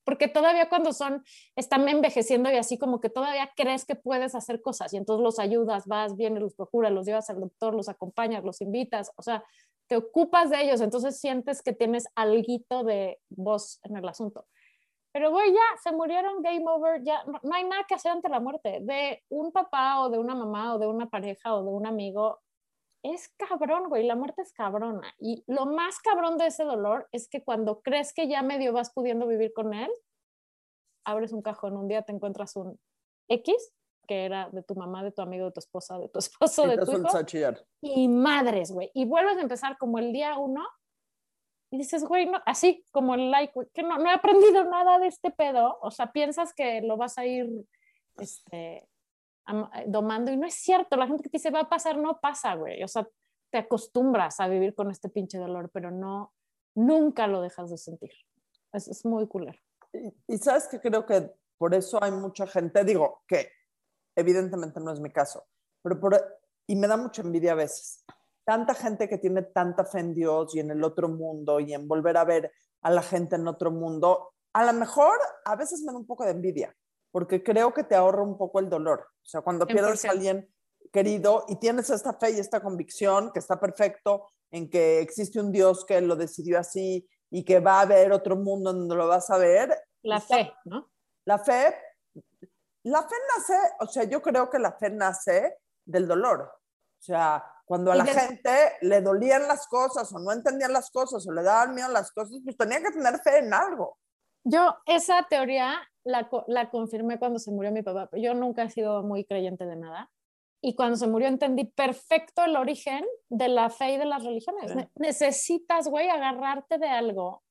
Porque todavía cuando son, están envejeciendo y así como que todavía crees que puedes hacer cosas y entonces los ayudas, vas, vienes, los procuras, los llevas al doctor, los acompañas, los invitas, o sea, te ocupas de ellos, entonces sientes que tienes alguito de voz en el asunto. Pero güey, ya se murieron, game over, ya no, no hay nada que hacer ante la muerte de un papá o de una mamá o de una pareja o de un amigo. Es cabrón, güey, la muerte es cabrona. Y lo más cabrón de ese dolor es que cuando crees que ya medio vas pudiendo vivir con él, abres un cajón, un día te encuentras un X, que era de tu mamá, de tu amigo, de tu esposa, de tu esposo, de tu hijo, sueltas a chillar. y madres, güey. Y vuelves a empezar como el día uno y dices, güey, no, así como el like, güey, que no, no he aprendido nada de este pedo. O sea, piensas que lo vas a ir este, domando y no es cierto, la gente que te dice va a pasar, no pasa, güey, o sea, te acostumbras a vivir con este pinche dolor, pero no, nunca lo dejas de sentir. Es, es muy culero. Y, y sabes que creo que por eso hay mucha gente, digo, que evidentemente no es mi caso, pero por, y me da mucha envidia a veces. Tanta gente que tiene tanta fe en Dios y en el otro mundo y en volver a ver a la gente en otro mundo, a lo mejor a veces me da un poco de envidia, porque creo que te ahorra un poco el dolor. O sea, cuando pierdes a 100%. alguien querido y tienes esta fe y esta convicción que está perfecto en que existe un Dios que lo decidió así y que va a haber otro mundo donde lo vas a ver, La Está- fe, ¿no? la fe, la fe nace, o sea, yo creo que la fe nace del dolor. O sea, cuando a la del- gente le dolían las cosas o no entendían las cosas o le daban miedo las cosas, pues tenía que tener fe en algo. Yo esa teoría la, la confirmé cuando se murió mi papá. Yo nunca he sido muy creyente de nada. Y cuando se murió entendí perfecto el origen de la fe y de las religiones. Necesitas, güey, agarrarte de algo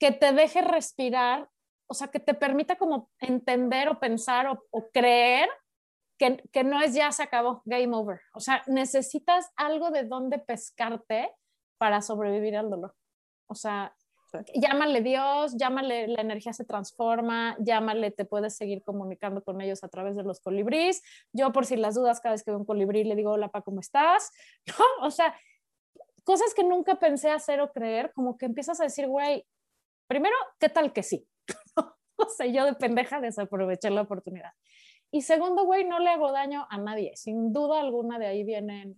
que te deje respirar, o sea, que te permita como entender o pensar o, o creer que, que no es ya se acabó, game over. O sea, necesitas algo de donde pescarte para sobrevivir al dolor. O sea, llámale Dios, llámale la energía se transforma, llámale, te puedes seguir comunicando con ellos a través de los colibríes. Yo por si las dudas, cada vez que veo un colibrí le digo, hola, pa, ¿cómo estás? ¿No? O sea, cosas que nunca pensé hacer o creer, como que empiezas a decir, güey, primero, ¿qué tal que sí? o sea, yo de pendeja desaproveché la oportunidad. Y segundo, güey, no le hago daño a nadie. Sin duda alguna de ahí viene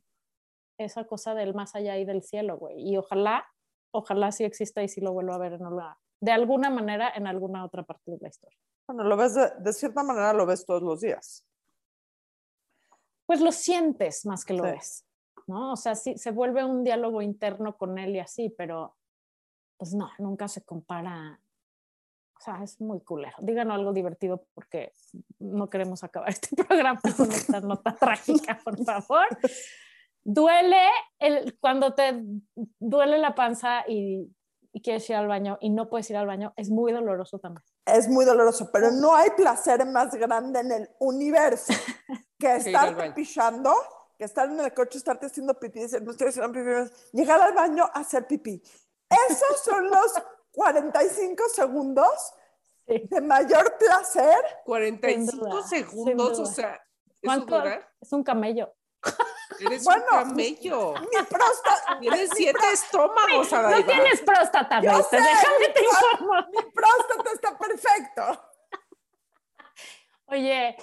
esa cosa del más allá y del cielo, güey. Y ojalá, ojalá sí exista y sí lo vuelva a ver en alguna, de alguna manera en alguna otra parte de la historia. Bueno, lo ves de, de cierta manera, lo ves todos los días. Pues lo sientes más que lo Sí. ves, ¿no? O sea, sí, se vuelve un diálogo interno con él y así, pero pues no, nunca se compara. O sea, es muy culero. Díganos algo divertido porque no queremos acabar este programa con esta nota trágica, por favor. Duele el, cuando te duele la panza y, y quieres ir al baño y no puedes ir al baño, es muy doloroso también. Es muy doloroso, pero no hay placer más grande en el universo que estar baño. pichando, que estar en el coche, estarte haciendo pipí, decir, no estoy haciendo pipí, llegar al baño a hacer pipí. Esos son los 45 segundos Sí. de mayor placer. 45 Sin duda, segundos, o sea, ¿eso ¿Cuánto? dura? Es un camello. Eres Bueno, un camello. Mi próstata, Tienes mi siete estómagos, No Adaiva. tienes próstata, Yo sé, déjame te mi informo. mi próstata está perfecto. Oye,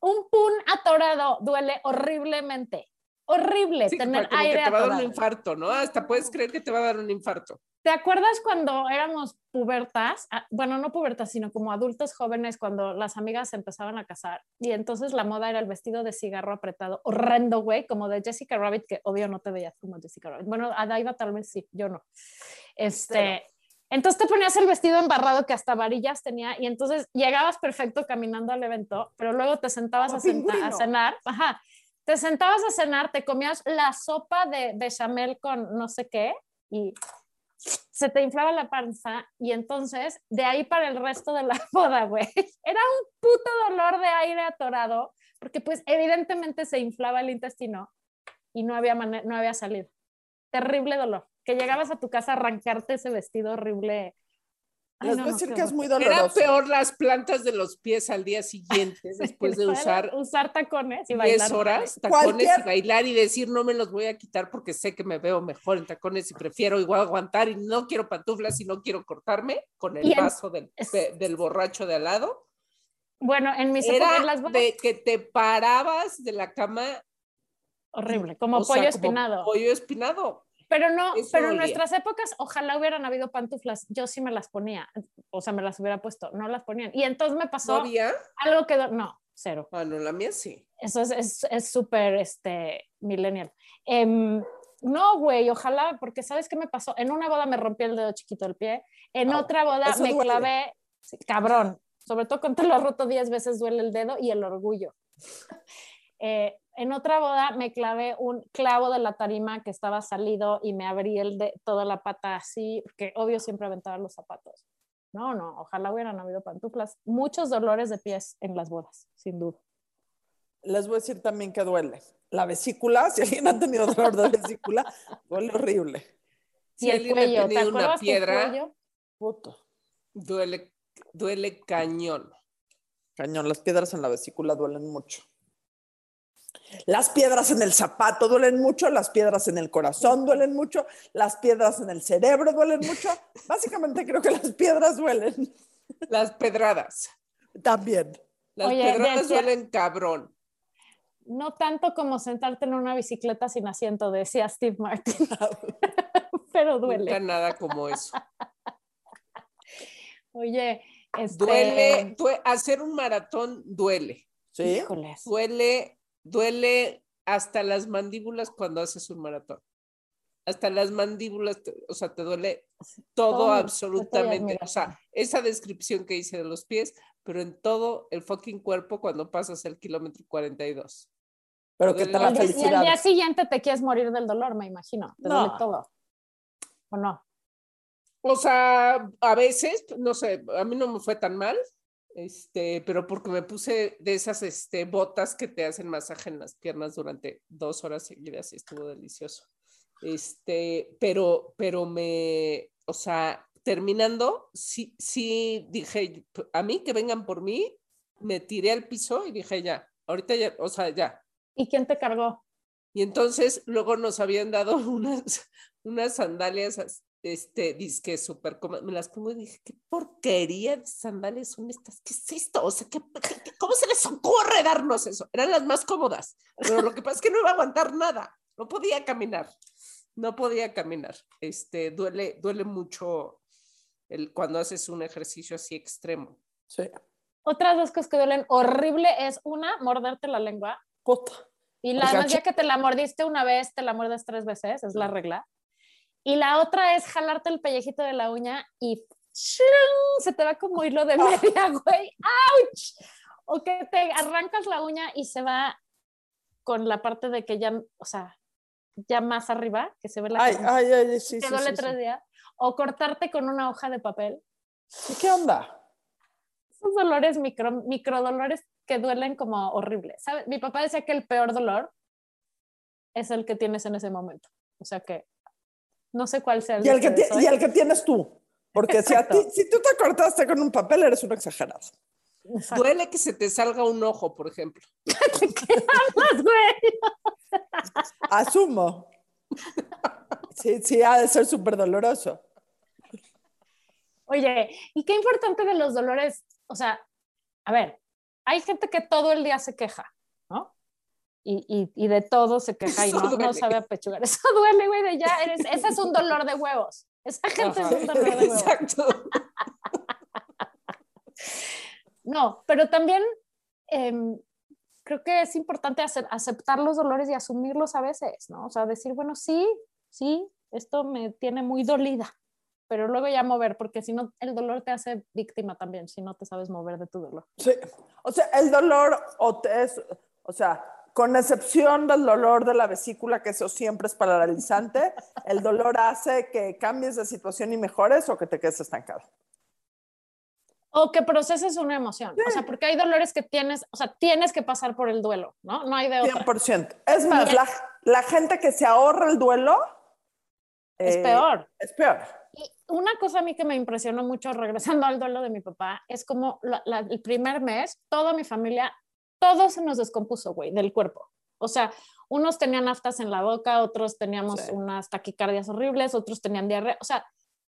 un pun atorado duele horriblemente. Horrible Sí, tener como que aire te va a dar un infarto, ¿no? Hasta puedes creer que te va a dar un infarto. ¿Te acuerdas cuando éramos pubertas? Ah, Bueno, no pubertas, sino como adultos jóvenes, cuando las amigas se empezaban a casar. Y entonces la moda era el vestido de cigarro apretado, horrendo, güey, como de Jessica Rabbit, que obvio no te veías como Jessica Rabbit. Bueno, a Daiva tal vez sí, yo no. Este. Entonces te ponías el vestido embarrado que hasta varillas tenía y entonces llegabas perfecto caminando al evento, pero luego te sentabas a, a cenar, ajá, te sentabas a cenar, te comías la sopa de bechamel con no sé qué y se te inflaba la panza y entonces de ahí para el resto de la boda, güey, era un puto dolor de aire atorado porque pues evidentemente se inflaba el intestino y no había, no había salido. Terrible dolor. Que llegabas a tu casa a arrancarte ese vestido horrible. Ay, Les no, voy no, decir qué que es muy Era doloroso. peor las plantas de los pies al día siguiente, después de usar usar tacones y bailar. 10 horas, tacones Cualquier- y bailar y decir no me los voy a quitar porque sé que me veo mejor en tacones y prefiero igual aguantar y no quiero pantuflas y no quiero cortarme con el en- vaso del, del borracho de al lado. Bueno, en mis épocas, en las Era de que te parabas de la cama horrible, como o sea, pollo como espinado. Pollo espinado. Pero no, Eso pero en nuestras épocas, ojalá hubieran habido pantuflas. Yo sí me las ponía, o sea, me las hubiera puesto, no las ponían. Y entonces me ¿No pasó había? algo que, no, cero. Ah, no, la mía sí. Eso es- es es súper, este, millennial. Em, no, güey, ojalá, porque ¿sabes qué me pasó? En una boda me rompí el dedo chiquito del pie, en Au, otra boda me duele. clavé, sí, cabrón, sobre todo cuando te lo has roto 10 veces duele el dedo y el orgullo. Eh, en otra boda me clavé un clavo de la tarima que estaba salido y me abrí el de, toda la pata así, porque obvio siempre aventaba los zapatos. No, no, ojalá hubieran habido pantuflas. Muchos dolores de pies en las bodas, sin duda. les voy a decir también que duele. La vesícula, si alguien ha tenido dolor de vesícula, duele horrible. Si y el alguien ha cuello, ¿te tenido una piedra? Puto. duele, duele cañón. Cañón, las piedras en la vesícula duelen mucho. Las piedras en el zapato duelen mucho, las piedras en el corazón duelen mucho, las piedras en el cerebro duelen mucho. Básicamente creo que las piedras duelen Las pedradas. también. Las Oye, pedradas decía- duelen cabrón. No tanto como sentarte en una bicicleta sin asiento, decía Steve Martin. Pero duele. Nunca nada como eso. Oye, este, Duele, due- hacer un maratón duele. ¿Sí? híjoles. Duele, duele hasta las mandíbulas cuando haces un maratón. Hasta las mandíbulas, te- o sea, te duele todo Todo, absolutamente. O sea, esa descripción que hice de los pies, pero en todo el fucking cuerpo cuando pasas el kilómetro 42. Pero que tal la día- y felicidad. al día siguiente te quieres morir del dolor, me imagino. Te No. duele todo. ¿O no? O sea, a veces, no sé, a mí no me fue tan mal, este, pero porque me puse de esas este, botas que te hacen masaje en las piernas durante dos horas seguidas y estuvo delicioso. Este, pero, pero me, o sea, terminando, sí, sí dije, a mí que vengan por mí, me tiré al piso y dije ya, ahorita ya, o sea, ya, ¿Y quién te cargó? y entonces luego nos habían dado unas, unas sandalias, as- este, disque súper cómodas. Me las pongo y dije, ¿qué porquería de sandalias son estas? ¿Qué es esto? O sea, ¿qué, qué- ¿cómo se les ocurre darnos eso? Eran las más cómodas, pero lo que pasa es que no iba a aguantar nada. No podía caminar. No podía caminar. Este, duele, duele mucho el, cuando haces un ejercicio así extremo. Sí. Otras dos cosas que duelen horrible es una, morderte la lengua. Puta. Y O la sea, además, ya que te la mordiste una vez, te la muerdes tres veces, es la regla. Y la otra es jalarte el pellejito de la uña y se te va como hilo de media, güey. ¡Auch! O que te arrancas la uña y se va con la parte de que ya, o sea, ya más arriba, que se ve la Ay, ay, ay, sí, te sí, duele sí, tres días. O cortarte con una hoja de papel. ¿Y ¿Qué onda? Esos dolores, micro, microdolores que duelen como horribles. ¿Sabes? Mi papá decía que el peor dolor es el que tienes en ese momento. O sea que no sé cuál sea el Y el, que ti- y el que tienes tú. Porque si, a ti, si tú te cortaste con un papel, eres un exagerado. Exacto. Duele que se te salga un ojo, por ejemplo. Güey. Asumo. Sí, sí, ha de ser súper doloroso. Oye, y qué importante de los dolores, o sea, a ver, hay gente que todo el día se queja. Y, y, y de todo se queja y no, no sabe apechugar. Eso duele, güey, de ya eres, ese es un dolor de huevos. Esa gente Ajá. es un dolor de huevos. Exacto. No, pero también em, creo que es importante hacer- aceptar los dolores y asumirlos a veces, ¿no? O sea, decir, bueno, sí, sí, esto me tiene muy dolida, pero luego ya mover, porque si no, el dolor te hace víctima también, si no te sabes mover de tu dolor. Sí. O sea, el dolor, o, te es, o sea, con excepción del dolor de la vesícula, que eso siempre es paralizante, el dolor hace que cambies de situación y mejores o que te quedes estancado. O que proceses una emoción, o sea, porque hay dolores que tienes, o sea, tienes que pasar por el duelo, ¿no? No hay de otra. 100%. Es más, la, la gente que se ahorra el duelo Es eh, peor. Es peor. Y una cosa a mí que me impresionó mucho regresando al duelo de mi papá es como la- la- el primer mes, toda mi familia, todo se nos descompuso, güey, del cuerpo. O sea, unos tenían aftas en la boca, otros teníamos Sí. unas taquicardias horribles, otros tenían diarrea. O sea,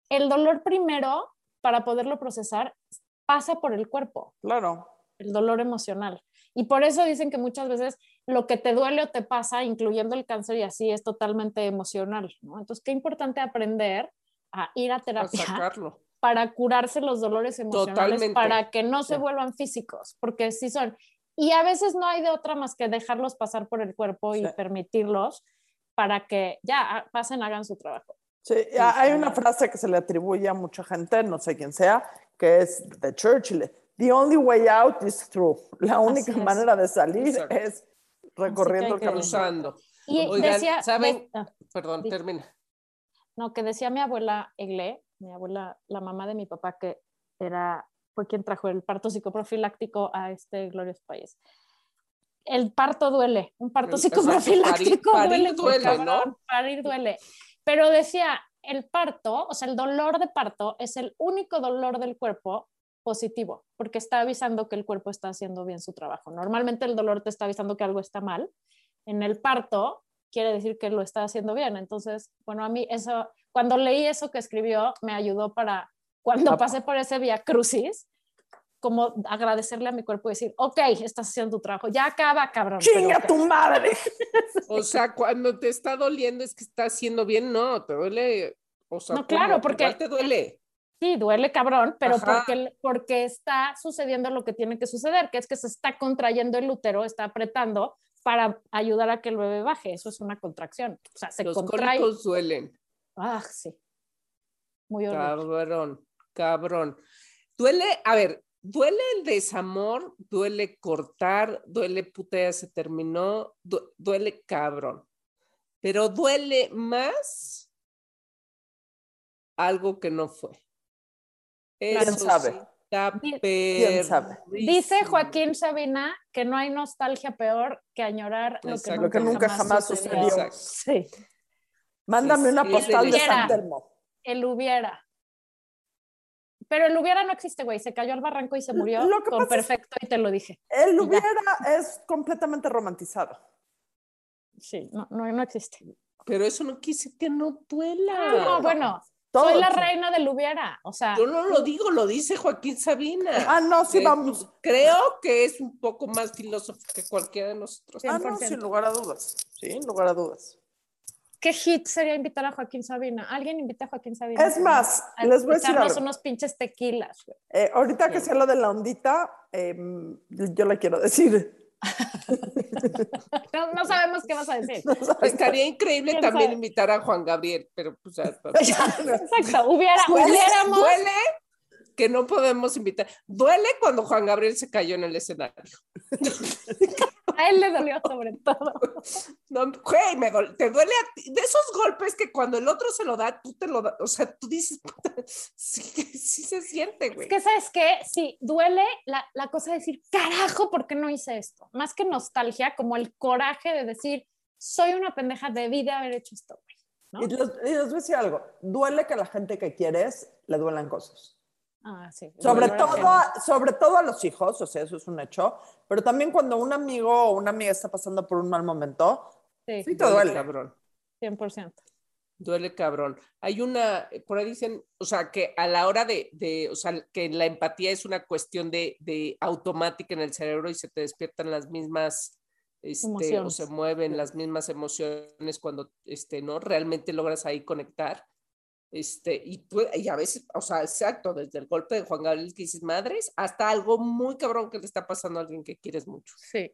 el dolor primero, para poderlo procesar, pasa por el cuerpo, Claro. el dolor emocional. Y por eso dicen que muchas veces lo que te duele o te pasa, incluyendo el cáncer y así, es totalmente emocional, ¿no? Entonces, qué importante aprender a ir a A terapia sacarlo. para curarse los dolores emocionales, Totalmente. para que no se vuelvan físicos, porque sí son. Y a veces no hay de otra más que dejarlos pasar por el cuerpo y Sí. permitirlos para que ya ah, pasen, hagan su trabajo. Sí, hay una frase que se le atribuye a mucha gente, no sé quién sea, que es de Churchill. The only way out is through. La única manera de salir Exacto. es recorriendo el camino. Cruzando. Y Oigan, decía, ¿saben? de- ah, Perdón, Di- termina. no, que decía mi abuela Egle, mi abuela, la mamá de mi papá, que era, fue quien trajo el parto psicoprofiláctico a este glorioso país. el parto duele, un parto El- psicoprofiláctico parir- duele, parir duele, cabrón, ¿no? Parir duele. Pero decía, el parto, o sea, el dolor de parto es el único dolor del cuerpo positivo, porque está avisando que el cuerpo está haciendo bien su trabajo. Normalmente el dolor te está avisando que algo está mal. En el parto quiere decir que lo está haciendo bien. Entonces, bueno, a mí eso, cuando leí eso que escribió, me ayudó para cuando pasé por ese vía crucis, como agradecerle a mi cuerpo y decir, ok, estás haciendo tu trabajo, ya acaba, cabrón. ¡Chinga ok". tu madre! O sea, cuando te está doliendo es que está haciendo bien, no, te duele. O sea, No, claro, ¿cómo? porque- Igual te duele. Sí, duele cabrón, pero Ajá. porque, porque está sucediendo lo que tiene que suceder, que es que se está contrayendo el útero, está apretando para ayudar a que el bebé baje. Eso es una contracción. O sea, se Los contrae. cólicos duelen. Ah, sí. Muy horrible. Cabrón, cabrón. Duele, a ver, duele el desamor, duele cortar, duele puta ya se terminó, du- duele cabrón. Pero duele más algo que no fue. ¿Quién Eso sabe? sí está Di- ¿Quién sabe? Dice. Joaquín Sabina que no hay nostalgia peor que añorar lo que Exacto. nunca, Lo que nunca jamás sucedió. Sí, Mándame una Sí, postal de hubiera. San Telmo. el hubiera. Pero el hubiera no existe, güey. Se cayó al barranco y se murió Lo que con pasa es- perfecto y te lo dije. El Ya. hubiera es completamente romantizado. Sí, no, no, no existe. Pero eso no quise que no duela. No, bueno, Todo soy la sí. reina del hubiera. O sea, Yo no lo digo, lo dice Joaquín Sabina. Ah, no, sí, Eh, vamos. creo que es un poco más filósofo que cualquiera de nosotros. Ah, no, 100%. sin lugar a dudas. Sin lugar a dudas. ¿Qué hit sería invitar a Joaquín Sabina? ¿Alguien invita a Joaquín Sabina? Es más, A les voy a decir algo. unos pinches tequilas. Eh, ahorita que sea lo de la ondita, em, yo le quiero decir. No, no sabemos qué vas a decir. Estaría increíble ¿Quién también sabe? invitar a Juan Gabriel, pero pues ya está. Exacto, hubiera, Duele, hubiéramos. duele que no podemos invitar. Duele cuando Juan Gabriel se cayó en el escenario. A él le dolió sobre todo. No, güey, me te duele a ti. De esos golpes que cuando el otro se lo da, tú te lo das. O sea, tú dices, puta, sí, sí se siente, güey. Es que, ¿sabes qué? Sí, duele la, la cosa de decir, carajo, ¿por qué no hice esto? Más que nostalgia, como el coraje de decir, soy una pendeja, debí de haber hecho esto, güey. ¿no? Y les, y les voy a decir algo. Duele que a la gente que quieres le duelan cosas. Ah, sí. Sobre todo, a, sobre todo a los hijos, o sea, eso es un hecho. Pero también cuando un amigo o una amiga está pasando por un mal momento, Sí, sí te duele. cabrón. 100%. Duele cabrón. Hay una, por ahí dicen, o sea, que a la hora de, de o sea, que la empatía es una cuestión de, de automática en el cerebro y se te despiertan las mismas, este, o Emociones. se mueven las mismas emociones cuando, este, ¿no? Realmente logras ahí conectar. Este, y, y a veces, o sea, exacto, desde el golpe de Juan Gabriel que dices madres, hasta algo muy cabrón que le está pasando a alguien que quieres mucho. Sí.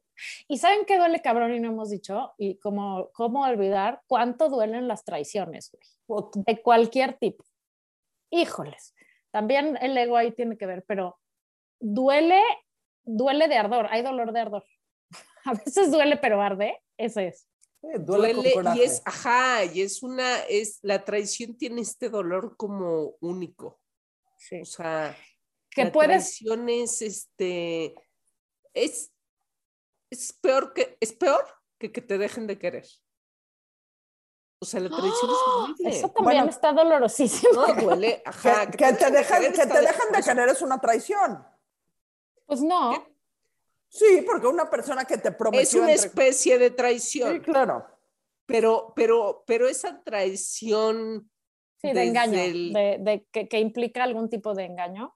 ¿Y saben qué duele cabrón y no hemos dicho? Y como, cómo olvidar cuánto duelen las traiciones, güey. De cualquier tipo. Híjoles. También el ego ahí tiene que ver, pero duele, duele de ardor. Hay dolor de ardor. A veces duele, pero arde. Ese es. Eh, duele, duele con y es, ajá, y es una, es, la traición tiene este dolor como único. Sí. O sea, Que la puedes, traición es este, es, es peor que, es peor que que te dejen de querer. O sea, la traición es horrible. eso también Bueno. está dolorosísimo. No, duele, ajá. que, que te dejan, que te de- dejan de querer es una traición. Pues no. Sí, porque una persona que te prometió. Es una entre- especie de Sí, traición, claro. pero, pero, pero esa traición Sí, de engaño, el- de, de que, que implica algún tipo de engaño.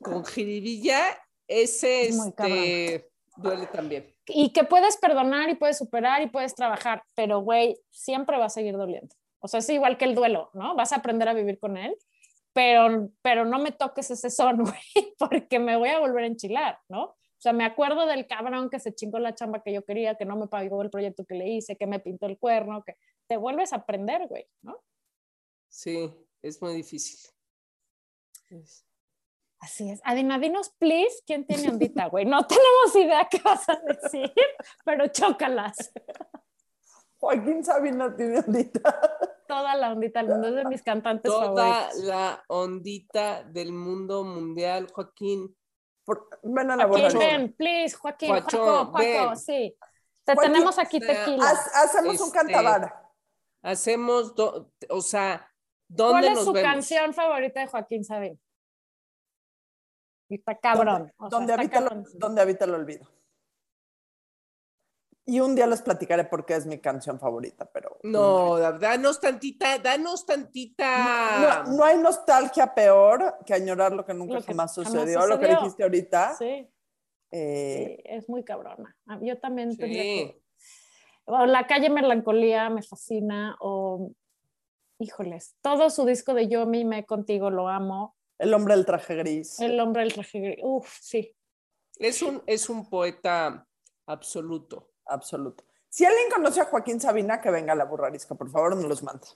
con jiribilla, ese Es muy este, duele también. Y que puedes perdonar y puedes superar y puedes trabajar, pero güey, siempre va a seguir doliendo. O sea, es igual que el duelo, ¿no? Vas a aprender a vivir con él, pero, pero no me toques ese son, güey, porque me voy a volver a enchilar, ¿no? O sea, me acuerdo del cabrón que se chingó la chamba que yo quería, que no me pagó el proyecto que le hice, que me pintó el cuerno, que te vuelves a aprender, güey, ¿no? Sí, es muy difícil. Así es. Adina, dinos, please, ¿quién tiene ondita, güey? No tenemos idea qué vas a decir, pero chócalas. Joaquín Sabina tiene ondita. Toda la ondita del mundo es de mis cantantes Toda favoritos. la ondita del mundo mundial, Joaquín. Por- ven a la Joaquín, ven, please, Joaquín, Juaco, ven. sí. Te Joaquín, tenemos aquí tequila. Haz- hacemos un Este, cantabar. Hacemos, do- o sea, ¿dónde ¿Cuál es nos su vemos? canción favorita de Joaquín Sabina? Está cabrón. o sea, donde, está habita cabrón. donde habita el olvido. Y un día les platicaré por qué es mi canción favorita, pero... No, da- danos tantita, danos tantita. No, no hay nostalgia peor que añorar lo que nunca Lo que jamás jamás sucedió, lo que dijiste ahorita. Sí, Eh, sí, es muy cabrona. Ah, Yo también tendría Sí. que- o La calle Melancolía me fascina, o híjoles, todo su disco de Yo me contigo lo amo. el hombre del traje gris. El hombre del traje gris, uf, sí. Es un, es un poeta absoluto. Absoluto. Si alguien conoce a Joaquín Sabina, que venga a la burrarisca, por favor, nos los manda.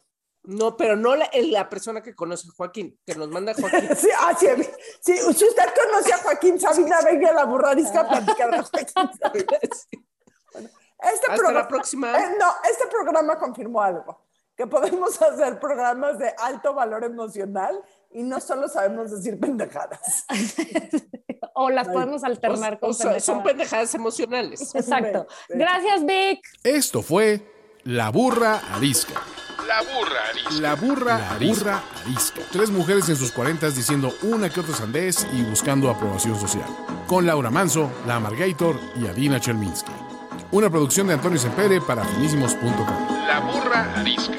No, pero no la, la persona que conoce a Joaquín, que nos manda Joaquín. Sí, ah, sí, sí, si usted conoce a Joaquín Sabina, venga a la burrarisca a platicar de Joaquín Sabina. Este Hasta programa- la próxima. Eh, no, este programa confirmó algo, que podemos hacer programas de alto valor emocional y no solo sabemos decir pendejadas. O las Ay, podemos alternar O- con o sea, son pendejadas. pendejadas emocionales. Exacto. Gracias, Vic. Esto fue La Burra Arisca. La burra arisca. La burra, arisca. arisca. Tres mujeres en sus cuarentas diciendo una que otra sandez y buscando aprobación social. Con Laura Manso, La Amargator y Adina Chelminsky. Una producción de Antonio Sempere para finísimos.com. La burra arisca.